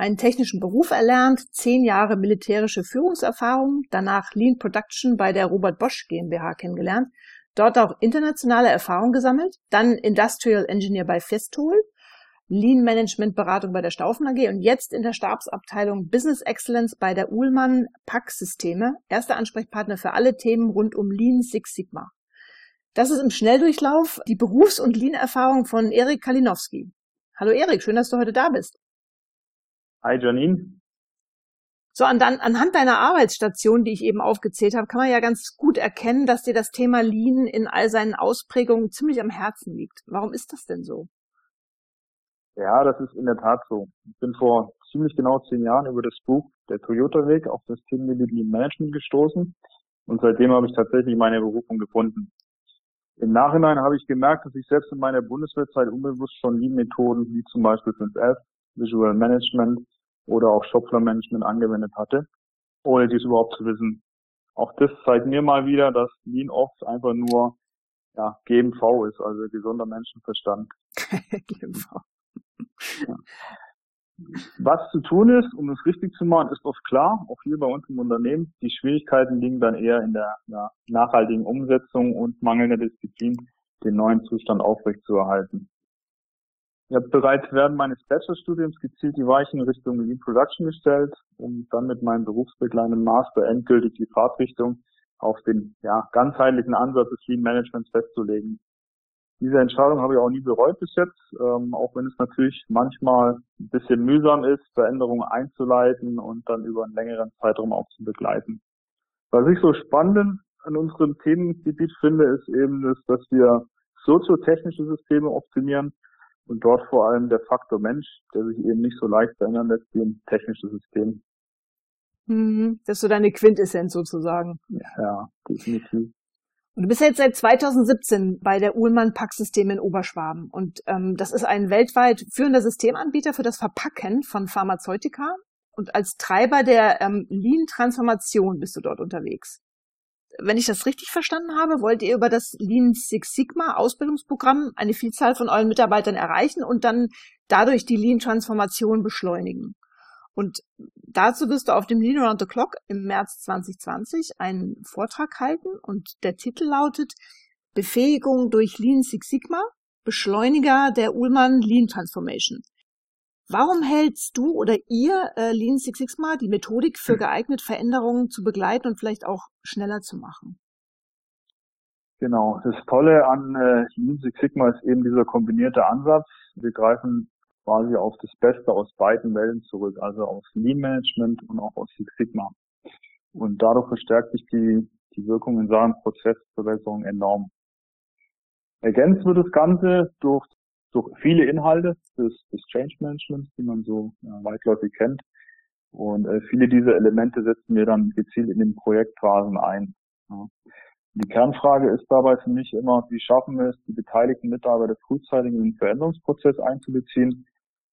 einen technischen Beruf erlernt, zehn Jahre militärische Führungserfahrung, danach Lean Production bei der Robert Bosch GmbH kennengelernt, dort auch internationale Erfahrung gesammelt, dann Industrial Engineer bei Festool, Lean Management Beratung bei der Staufen AG und jetzt in der Stabsabteilung Business Excellence bei der Uhlmann Pack Systeme, erster Ansprechpartner für alle Themen rund um Lean Six Sigma. Das ist im Schnelldurchlauf die Berufs- und Lean-Erfahrung von Erik Kalinowski. Hallo Erik, schön, dass du heute da bist. Hi Janine. So, an, dann, anhand deiner Arbeitsstation, die ich eben aufgezählt habe, kann man ja ganz gut erkennen, dass dir das Thema Lean in all seinen Ausprägungen ziemlich am Herzen liegt. Warum ist das denn so? Ja, das ist in der Tat so. Ich bin vor ziemlich genau zehn Jahren über das Buch Der Toyota-Weg auf das Thema Lean Management gestoßen und seitdem habe ich tatsächlich meine Berufung gefunden. Im Nachhinein habe ich gemerkt, dass ich selbst in meiner Bundeswehrzeit unbewusst schon Lean-Methoden wie zum Beispiel 5F, Visual Management oder auch Shopfloor Management angewendet hatte, ohne dies überhaupt zu wissen. Auch das zeigt mir mal wieder, dass Lean oft einfach nur ja, GMV ist, also gesunder Menschenverstand. GMV. Ja. Was zu tun ist, um es richtig zu machen, ist oft klar, auch hier bei uns im Unternehmen. Die Schwierigkeiten liegen dann eher in der ja, nachhaltigen Umsetzung und mangelnder Disziplin, den neuen Zustand aufrechtzuerhalten. Ich habe bereits während meines Bachelorstudiums gezielt die Weichen in Richtung Lean Production gestellt, um dann mit meinem berufsbegleitenden Master endgültig die Fahrtrichtung auf den ja, ganzheitlichen Ansatz des Lean Managements festzulegen. Diese Entscheidung habe ich auch nie bereut bis jetzt, ähm, auch wenn es natürlich manchmal ein bisschen mühsam ist, Veränderungen einzuleiten und dann über einen längeren Zeitraum auch zu begleiten. Was ich so spannend an unserem Themengebiet finde, ist eben, das, dass wir soziotechnische Systeme optimieren und dort vor allem der Faktor Mensch, der sich eben nicht so leicht verändern lässt wie ein technisches System. Mhm, das ist so deine Quintessenz sozusagen. Ja, definitiv. Und du bist jetzt seit 2017 bei der Uhlmann Packsystem in Oberschwaben. Und ähm, das ist ein weltweit führender Systemanbieter für das Verpacken von Pharmazeutika. Und als Treiber der ähm, Lean-Transformation bist du dort unterwegs. Wenn ich das richtig verstanden habe, wollt ihr über das Lean Six Sigma Ausbildungsprogramm eine Vielzahl von euren Mitarbeitern erreichen und dann dadurch die Lean-Transformation beschleunigen. Und dazu wirst du auf dem Lean Around the Clock im März 2020 einen Vortrag halten und der Titel lautet Befähigung durch Lean Six Sigma, Beschleuniger der Ullmann Lean Transformation. Warum hältst du oder ihr äh, Lean Six Sigma die Methodik für geeignet, Veränderungen zu begleiten und vielleicht auch schneller zu machen? Genau, das Tolle an äh, Lean Six Sigma ist eben dieser kombinierte Ansatz. Wir greifen quasi auf das Beste aus beiden Welten zurück, also aus Lean Management und auch aus Six Sigma. Und dadurch verstärkt sich die, die Wirkung in Sachen Prozessverbesserung enorm. Ergänzt wird das Ganze durch, durch viele Inhalte des, des Change Managements, die man so ja, weitläufig kennt. Und äh, viele dieser Elemente setzen wir dann gezielt in den Projektphasen ein. Ja. Die Kernfrage ist dabei für mich immer, wie schaffen wir es, die beteiligten Mitarbeiter frühzeitig in den Veränderungsprozess einzubeziehen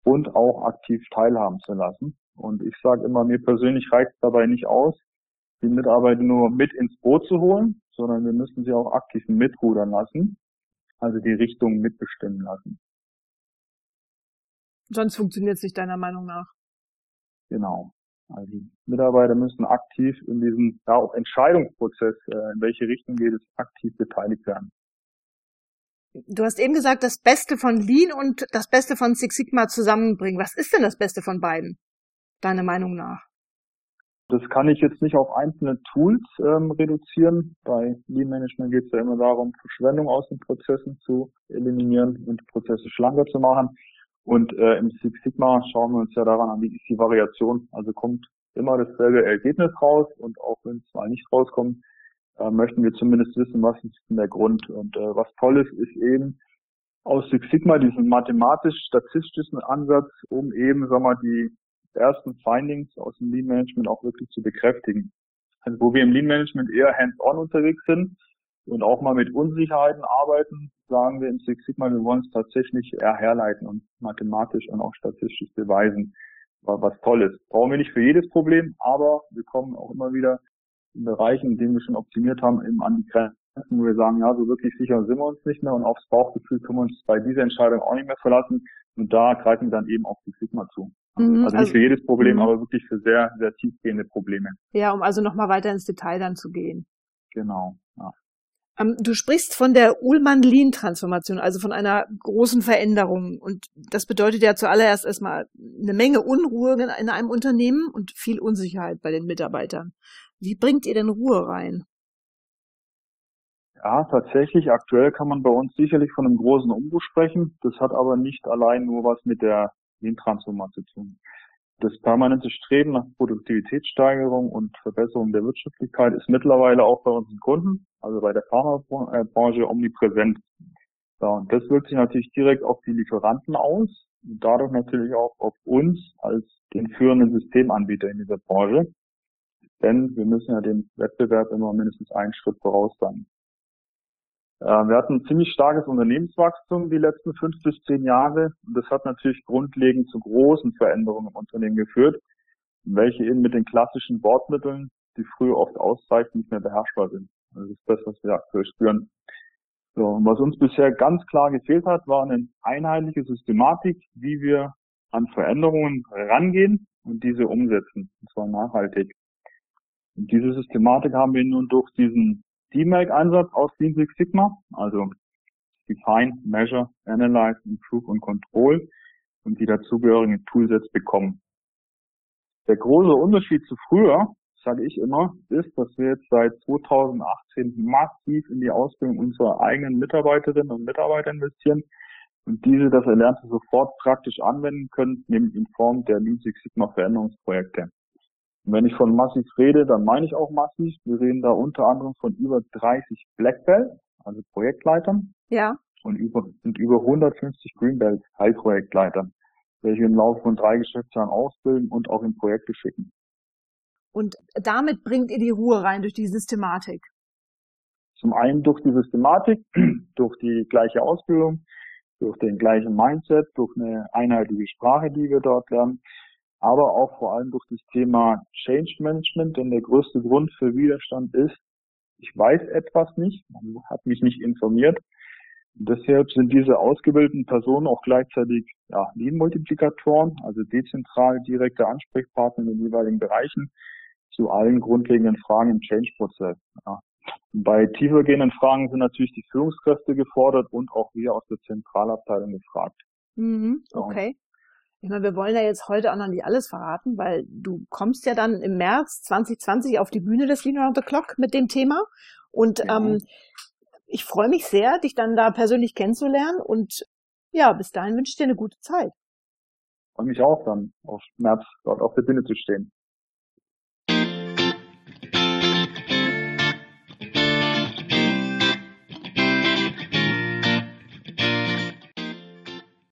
und auch aktiv teilhaben zu lassen. Und ich sage immer, mir persönlich reicht es dabei nicht aus, die Mitarbeiter nur mit ins Boot zu holen, sondern wir müssen sie auch aktiv mitrudern lassen, also die Richtung mitbestimmen lassen. Sonst funktioniert es nicht deiner Meinung nach. Genau. Also die Mitarbeiter müssen aktiv in diesem ja, auch Entscheidungsprozess, äh, in welche Richtung geht es, aktiv beteiligt werden. Du hast eben gesagt, das Beste von Lean und das Beste von Six Sigma zusammenbringen. Was ist denn das Beste von beiden, deiner Meinung nach? Das kann ich jetzt nicht auf einzelne Tools ähm, reduzieren. Bei Lean Management geht es ja immer darum, Verschwendung aus den Prozessen zu eliminieren und Prozesse schlanker zu machen. Und äh, im Six Sigma schauen wir uns ja daran an, wie ist die Variation. Also kommt immer dasselbe Ergebnis raus und auch wenn es mal nicht rauskommt, äh, möchten wir zumindest wissen, was ist denn der Grund. Und äh, was toll ist, ist eben aus Six Sigma diesen mathematisch-statistischen Ansatz, um eben, sag mal, die ersten Findings aus dem Lean Management auch wirklich zu bekräftigen. Also wo wir im Lean Management eher hands-on unterwegs sind und auch mal mit Unsicherheiten arbeiten, sagen wir im Six Sigma, wir wollen es tatsächlich herleiten und mathematisch und auch statistisch beweisen, was toll ist. Brauchen wir nicht für jedes Problem, aber wir kommen auch immer wieder in Bereichen, in denen wir schon optimiert haben, eben an die Grenzen, wo wir sagen, ja, so wirklich sicher sind wir uns nicht mehr und aufs Bauchgefühl können wir uns bei dieser Entscheidung auch nicht mehr verlassen. Und da greifen wir dann eben auf die Sigma zu. Mhm, also nicht also, für jedes Problem, mh. aber wirklich für sehr, sehr tiefgehende Probleme. Ja, um also nochmal weiter ins Detail dann zu gehen. Genau, ja. Ähm, du sprichst von der Ullmann-Lean-Transformation, also von einer großen Veränderung. Und das bedeutet ja zuallererst erstmal eine Menge Unruhe in einem Unternehmen und viel Unsicherheit bei den Mitarbeitern. Wie bringt ihr denn Ruhe rein? Ja, tatsächlich. Aktuell kann man bei uns sicherlich von einem großen Umbruch sprechen. Das hat aber nicht allein nur was mit der Lean-Transformation zu tun. Das permanente Streben nach Produktivitätssteigerung und Verbesserung der Wirtschaftlichkeit ist mittlerweile auch bei unseren Kunden, also bei der Pharmabranche, omnipräsent. Ja, und das wirkt sich natürlich direkt auf die Lieferanten aus und dadurch natürlich auch auf uns als den führenden Systemanbieter in dieser Branche. Denn wir müssen ja dem Wettbewerb immer mindestens einen Schritt voraus sein. Wir hatten ein ziemlich starkes Unternehmenswachstum die letzten fünf bis zehn Jahre. Und das hat natürlich grundlegend zu großen Veränderungen im Unternehmen geführt, welche eben mit den klassischen Bordmitteln, die früher oft ausreichen, nicht mehr beherrschbar sind. Das ist das, was wir aktuell spüren. So, und was uns bisher ganz klar gefehlt hat, war eine einheitliche Systematik, wie wir an Veränderungen rangehen und diese umsetzen, und zwar nachhaltig. Und diese Systematik haben wir nun durch diesen DMAIC-Ansatz aus Lean Six Sigma, also Define, Measure, Analyze, Improve und Control und die dazugehörigen Toolsets bekommen. Der große Unterschied zu früher, sage ich immer, ist, dass wir jetzt seit 2018 massiv in die Ausbildung unserer eigenen Mitarbeiterinnen und Mitarbeiter investieren und diese das Erlernte sofort praktisch anwenden können, nämlich in Form der Lean Six Sigma Veränderungsprojekte. Und wenn ich von massiv rede, dann meine ich auch massiv. Wir reden da unter anderem von über 30 Black Belt, also Projektleitern. Ja. Und über, und über 150 Green Belt Teilprojektleitern, welche im Laufe von drei Geschäftsjahren ausbilden und auch in Projekte schicken. Und damit bringt ihr die Ruhe rein durch die Systematik. Zum einen durch die Systematik, durch die gleiche Ausbildung, durch den gleichen Mindset, durch eine einheitliche Sprache, die wir dort lernen aber auch vor allem durch das Thema Change Management, denn der größte Grund für Widerstand ist, ich weiß etwas nicht, man hat mich nicht informiert. Deshalb sind diese ausgebildeten Personen auch gleichzeitig ja, Lean-Multiplikatoren, also dezentral direkte Ansprechpartner in den jeweiligen Bereichen zu allen grundlegenden Fragen im Change-Prozess. Ja. Bei tiefergehenden Fragen sind natürlich die Führungskräfte gefordert und auch wir aus der Zentralabteilung gefragt. Mhm, okay. Ich meine, wir wollen ja jetzt heute auch noch nicht alles verraten, weil du kommst ja dann im März 2020 auf die Bühne des Lean Around the Clock mit dem Thema. Und ja. ähm, ich freue mich sehr, dich dann da persönlich kennenzulernen. Und ja, bis dahin wünsche ich dir eine gute Zeit. Freue mich auch dann, auf März dort auf der Bühne zu stehen.